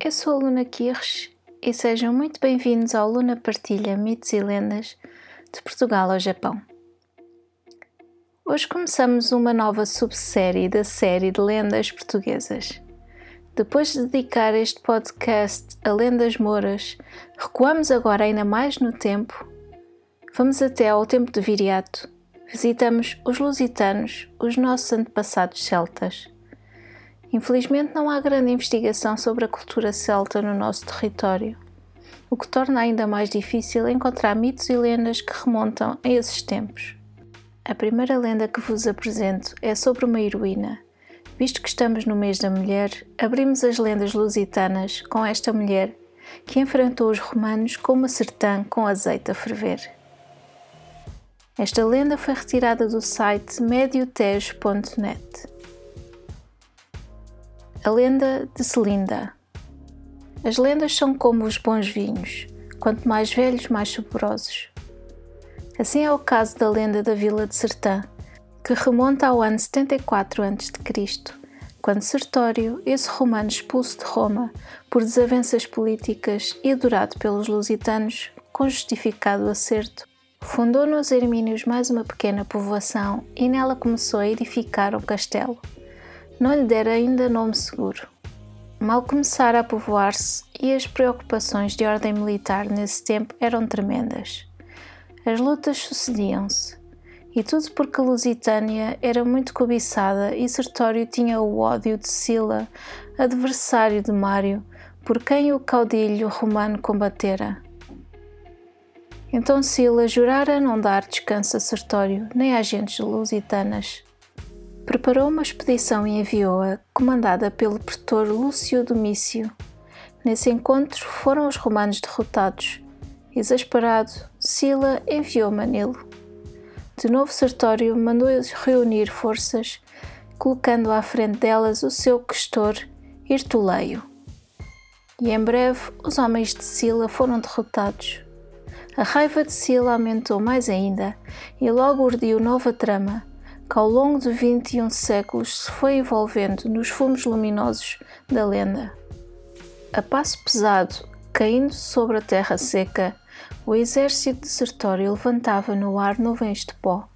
Eu sou a Luna Kirsch e sejam muito bem-vindos ao Luna Partilha Mitos e Lendas de Portugal ao Japão. Hoje começamos uma nova subsérie da série de lendas portuguesas. Depois de dedicar este podcast a lendas moras, recuamos agora ainda mais no tempo. Vamos até ao tempo de Viriato. Visitamos os lusitanos, os nossos antepassados celtas. Infelizmente, não há grande investigação sobre a cultura celta no nosso território, o que torna ainda mais difícil encontrar mitos e lendas que remontam a esses tempos. A primeira lenda que vos apresento é sobre uma heroína. Visto que estamos no mês da mulher, abrimos as lendas lusitanas com esta mulher que enfrentou os romanos com uma sertã com azeite a ferver. Esta lenda foi retirada do site mediotejo.net. A lenda de Celinda. As lendas são como os bons vinhos, quanto mais velhos, mais saborosos. Assim é o caso da lenda da vila de Sertã, que remonta ao ano 74 a.C., quando Sertório, esse romano expulso de Roma por desavenças políticas e adorado pelos lusitanos com justificado acerto, fundou nos Hermínios mais uma pequena povoação e nela começou a edificar um castelo não lhe dera ainda nome seguro. Mal começara a povoar-se e as preocupações de ordem militar nesse tempo eram tremendas. As lutas sucediam-se, e tudo porque Lusitânia era muito cobiçada e Sertório tinha o ódio de Sila, adversário de Mário, por quem o caudilho romano combatera. Então Sila jurara não dar descanso a Sertório nem a agentes lusitanas preparou uma expedição e enviou-a, comandada pelo pretor Lúcio Domício. Nesse encontro foram os romanos derrotados. Exasperado, Sila enviou Manilo. De novo Sertório mandou reunir forças, colocando à frente delas o seu questor Irtuleio. E em breve os homens de Sila foram derrotados. A raiva de Sila aumentou mais ainda e logo urdiu nova trama que ao longo de 21 séculos se foi envolvendo nos fumos luminosos da lenda. A passo pesado, caindo sobre a terra seca, o exército desertório levantava no ar nuvens de pó.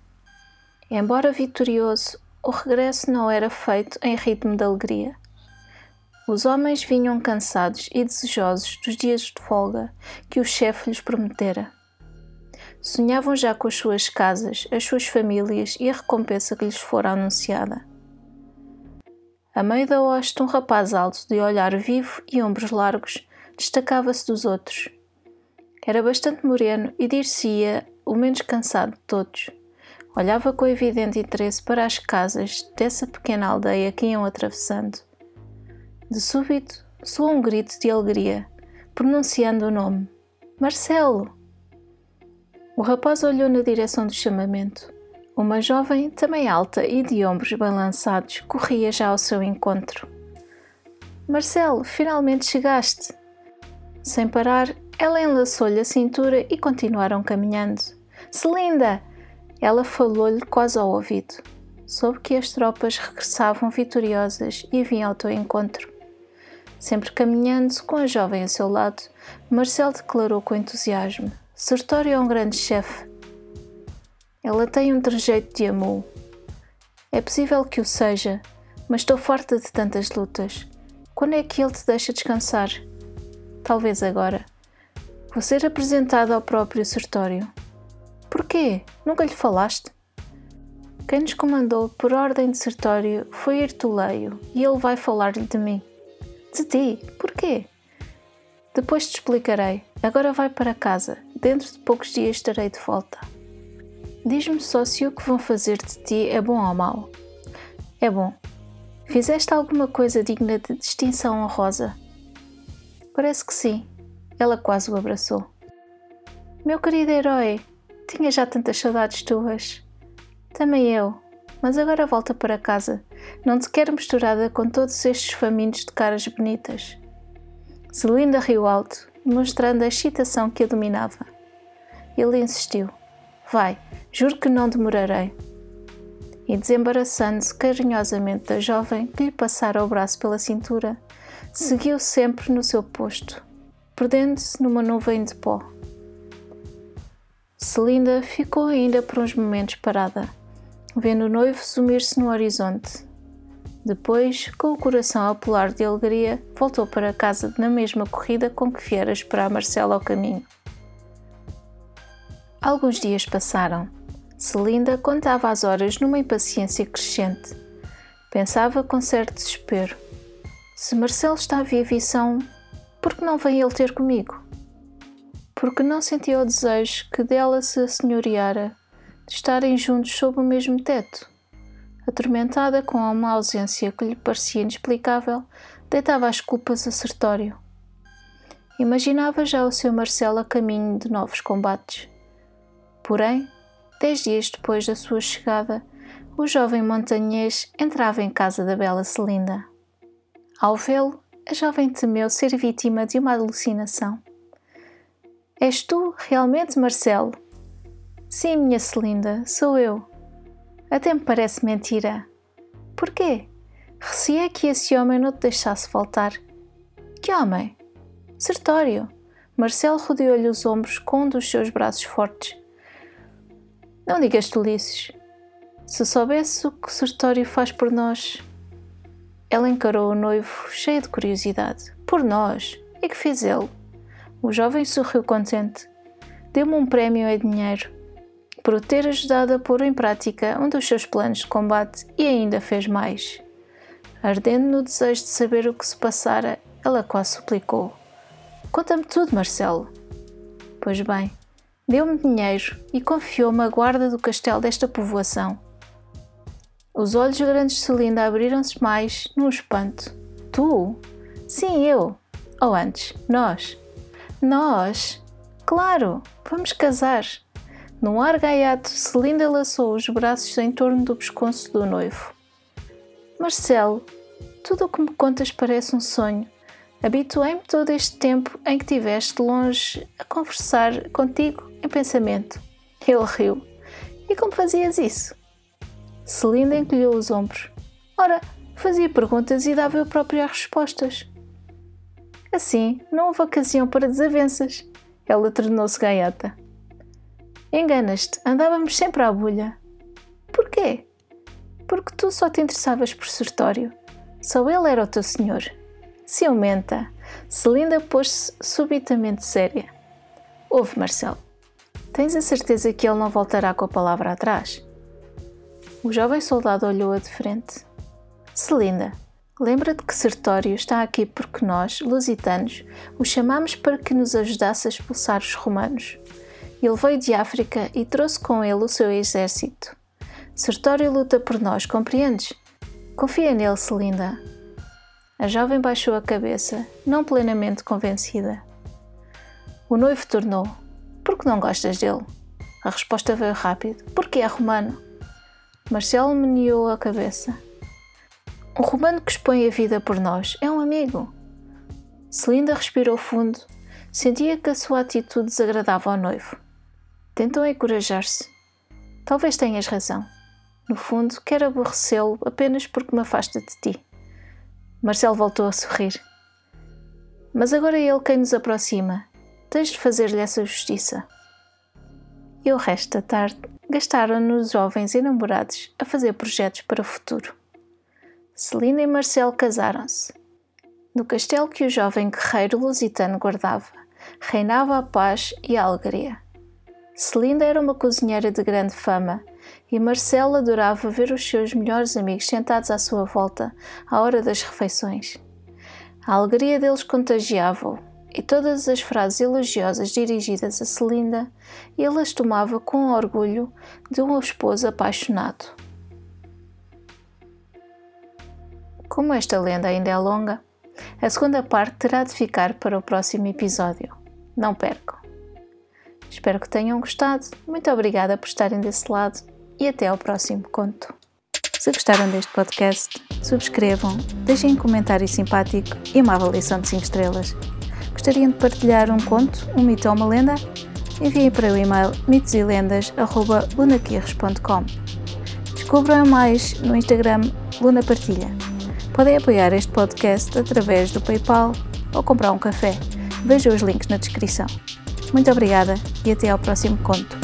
Embora vitorioso, o regresso não era feito em ritmo de alegria. Os homens vinham cansados e desejosos dos dias de folga que o chefe lhes prometera. Sonhavam já com as suas casas, as suas famílias e a recompensa que lhes fora anunciada. A meio da hoste, um rapaz alto, de olhar vivo e ombros largos, destacava-se dos outros. Era bastante moreno e dir-se-ia o menos cansado de todos. Olhava com evidente interesse para as casas dessa pequena aldeia que iam atravessando. De súbito, soou um grito de alegria, pronunciando o nome: Marcelo! O rapaz olhou na direção do chamamento. Uma jovem, também alta e de ombros balançados, corria já ao seu encontro. Marcelo, finalmente chegaste! Sem parar, ela enlaçou-lhe a cintura e continuaram caminhando. Celinda! Ela falou-lhe quase ao ouvido. Soube que as tropas regressavam vitoriosas e vinham ao teu encontro. Sempre caminhando, com a jovem a seu lado, Marcelo declarou com entusiasmo: Sertório é um grande chefe. Ela tem um trejeito de amor. É possível que o seja, mas estou farta de tantas lutas. Quando é que ele te deixa descansar? Talvez agora. Vou ser apresentado ao próprio Sertório. Porquê? Nunca lhe falaste? Quem nos comandou por ordem de Sertório foi Ertuleio e ele vai falar-lhe de mim. De ti? Porquê? Depois te explicarei. Agora vai para casa. Dentro de poucos dias estarei de volta. Diz-me só se o que vão fazer de ti é bom ou mau. É bom. Fizeste alguma coisa digna de distinção honrosa. Parece que sim. Ela quase o abraçou. Meu querido herói, tinha já tantas saudades tuas. Também eu, mas agora volta para casa. Não te quero misturada com todos estes famintos de caras bonitas. Celinda riu alto, mostrando a excitação que a dominava. Ele insistiu. Vai, juro que não demorarei. E desembaraçando-se carinhosamente da jovem que lhe passara o braço pela cintura, seguiu sempre no seu posto, perdendo-se numa nuvem de pó. Celinda ficou ainda por uns momentos parada, vendo o noivo sumir-se no horizonte. Depois, com o coração a pular de alegria, voltou para casa na mesma corrida com que viera esperar Marcelo ao caminho. Alguns dias passaram. Celinda contava as horas numa impaciência crescente. Pensava com certo desespero. Se Marcelo está vivo e são, por que não vem ele ter comigo? Porque não sentia o desejo que dela se assenhoreara de estarem juntos sob o mesmo teto. Atormentada com uma ausência que lhe parecia inexplicável, deitava as culpas a Sertório. Imaginava já o seu Marcelo a caminho de novos combates. Porém, dez dias depois da sua chegada, o jovem montanhês entrava em casa da bela Celinda. Ao vê-lo, a jovem temeu ser vítima de uma alucinação. És tu, realmente, Marcelo? Sim, minha Celinda, sou eu. Até me parece mentira. Porquê? Receia que esse homem não te deixasse faltar. Que homem? Sertório. Marcelo rodeou-lhe os ombros com um dos seus braços fortes. Não digas tolices. Se soubesse o que Sertório faz por nós. Ela encarou o noivo cheia de curiosidade. Por nós? E que fez ele? O jovem sorriu contente. Deu-me um prémio em dinheiro por o ter ajudado a pôr em prática um dos seus planos de combate e ainda fez mais. Ardendo no desejo de saber o que se passara, ela quase suplicou: Conta-me tudo, Marcelo. Pois bem, Deu-me dinheiro e confiou-me a guarda do castelo desta povoação. Os olhos grandes de Celinda abriram-se mais, num espanto. Tu? Sim, eu. Ou antes, nós. Nós? Claro, vamos casar. Num ar gaiato, Celinda laçou os braços em torno do pescoço do noivo. Marcelo, tudo o que me contas parece um sonho. Habituei-me todo este tempo em que tiveste longe a conversar contigo em pensamento. Ele riu. E como fazias isso? Celinda encolheu os ombros. Ora, fazia perguntas e dava eu própria as respostas. Assim, não houve ocasião para desavenças. Ela tornou-se gaiata. Enganas-te, andávamos sempre à bulha. Porquê? Porque tu só te interessavas por Sertório. Só ele era o teu senhor. Ciumenta. Celinda pôs-se subitamente séria. Ouve, Marcelo. Tens a certeza que ele não voltará com a palavra atrás? O jovem soldado olhou-a de frente. Celinda, lembra-te que Sertório está aqui porque nós, lusitanos, o chamamos para que nos ajudasse a expulsar os romanos. Ele veio de África e trouxe com ele o seu exército. Sertório luta por nós, compreendes? Confia nele, Celinda. A jovem baixou a cabeça, não plenamente convencida. O noivo tornou: Por que não gostas dele? A resposta veio rápido: Porque é romano. Marcelo meneou a cabeça. Um romano que expõe a vida por nós é um amigo. Celinda respirou fundo, sentia que a sua atitude desagradava ao noivo. Tentou encorajar-se. Talvez tenhas razão. No fundo, quero aborrecê-lo apenas porque me afasta de ti. Marcelo voltou a sorrir. Mas agora é ele quem nos aproxima. Tens de fazer-lhe essa justiça. E o resto da tarde gastaram-no os jovens enamorados a fazer projetos para o futuro. Celina e Marcelo casaram-se. No castelo que o jovem guerreiro lusitano guardava, reinava a paz e a alegria. Celinda era uma cozinheira de grande fama e Marcelo adorava ver os seus melhores amigos sentados à sua volta à hora das refeições. A alegria deles contagiava-o e todas as frases elogiosas dirigidas a Celinda ele as tomava com orgulho de um esposo apaixonado. Como esta lenda ainda é longa, A segunda parte terá de ficar para o próximo episódio. Não percam! Espero que tenham gostado. Muito obrigada por estarem desse lado e até ao próximo conto. Se gostaram deste podcast, subscrevam, deixem um comentário simpático e uma avaliação de 5 estrelas. Gostariam de partilhar um conto, um mito ou uma lenda? Enviem para o e-mail mitoselendas.lunaquirres.com Descubram mais no Instagram Luna Partilha. Podem apoiar este podcast através do PayPal ou comprar um café. Vejam os links na descrição. Muito obrigada e até ao próximo conto.